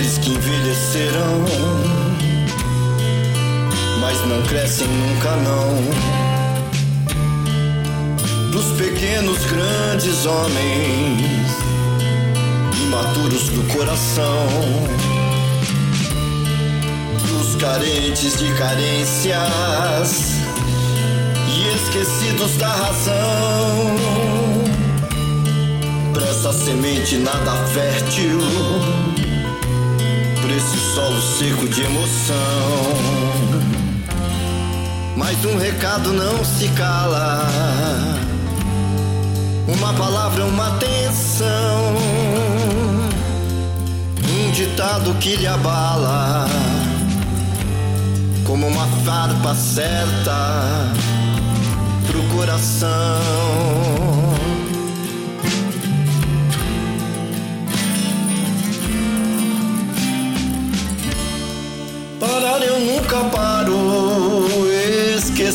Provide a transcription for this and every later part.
aqueles que envelheceram, mas não crescem nunca não. Dos pequenos grandes homens, imaturos do coração, dos carentes de carências e esquecidos da razão. Pra essa semente nada fértil, esse solo seco de emoção. Mas um recado não se cala, uma palavra, uma atenção, um ditado que lhe abala, como uma farpa certa pro coração.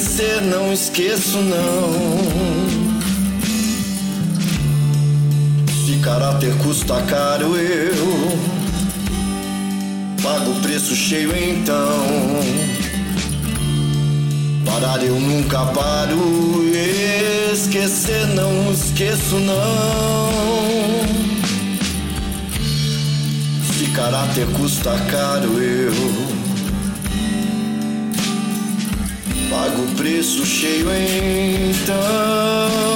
Esquecer não esqueço não. Se caráter custa caro eu pago o preço cheio então. Parar eu nunca paro, esquecer não esqueço não. Se caráter custa caro eu pago o preço cheio então.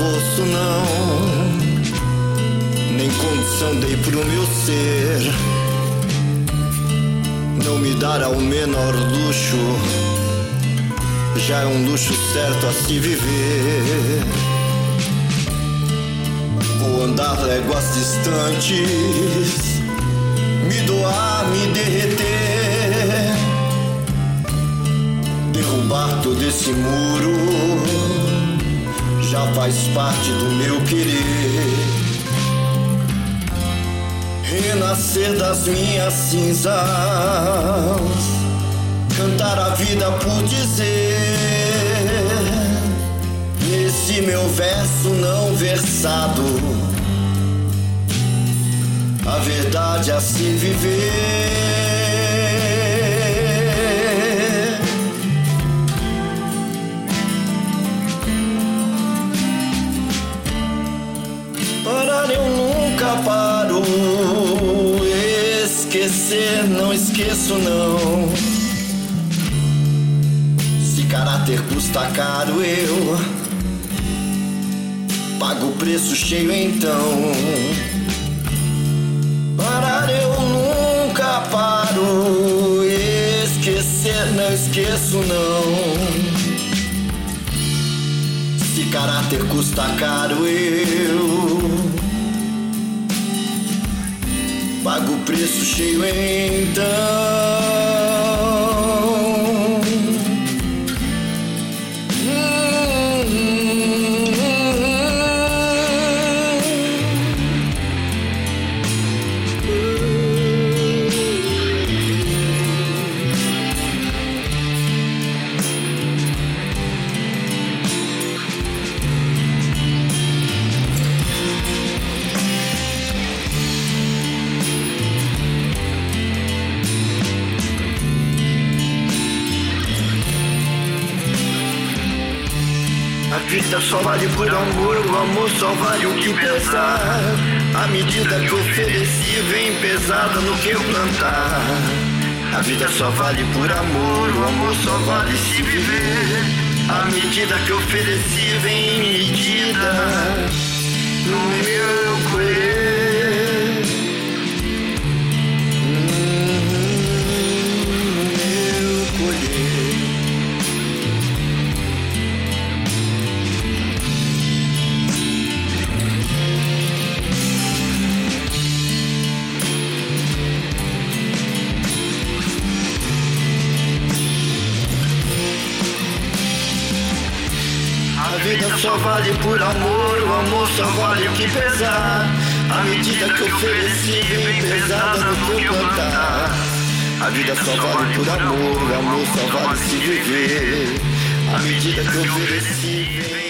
Esforço, não. Nem condição dei pro meu ser. Não me dar ao menor luxo. Já é um luxo certo a se viver. Vou andar léguas distantes. Me doar, me derreter. Derrubar todo esse muro já faz parte do meu querer. Renascer das minhas cinzas, cantar a vida por dizer. Nesse meu verso não versado, a verdade a se viver. Nunca paro. Esquecer não esqueço não. Se caráter custa caro eu pago o preço cheio então. Parar eu nunca paro. Esquecer não esqueço não. Se caráter custa caro, eu pago o preço cheio então. Vida só vale por amor, o amor só vale o que pesar. A medida que ofereci vem pesada no que eu plantar. A vida só vale por amor, o amor só vale se viver. A medida que ofereci vem medida no meu colher. Só vale por amor, o amor só vale o que pesar. A medida que ofereci vem pesada no que eu plantar. A vida só vale por amor, o amor só vale se viver. A medida que ofereci vem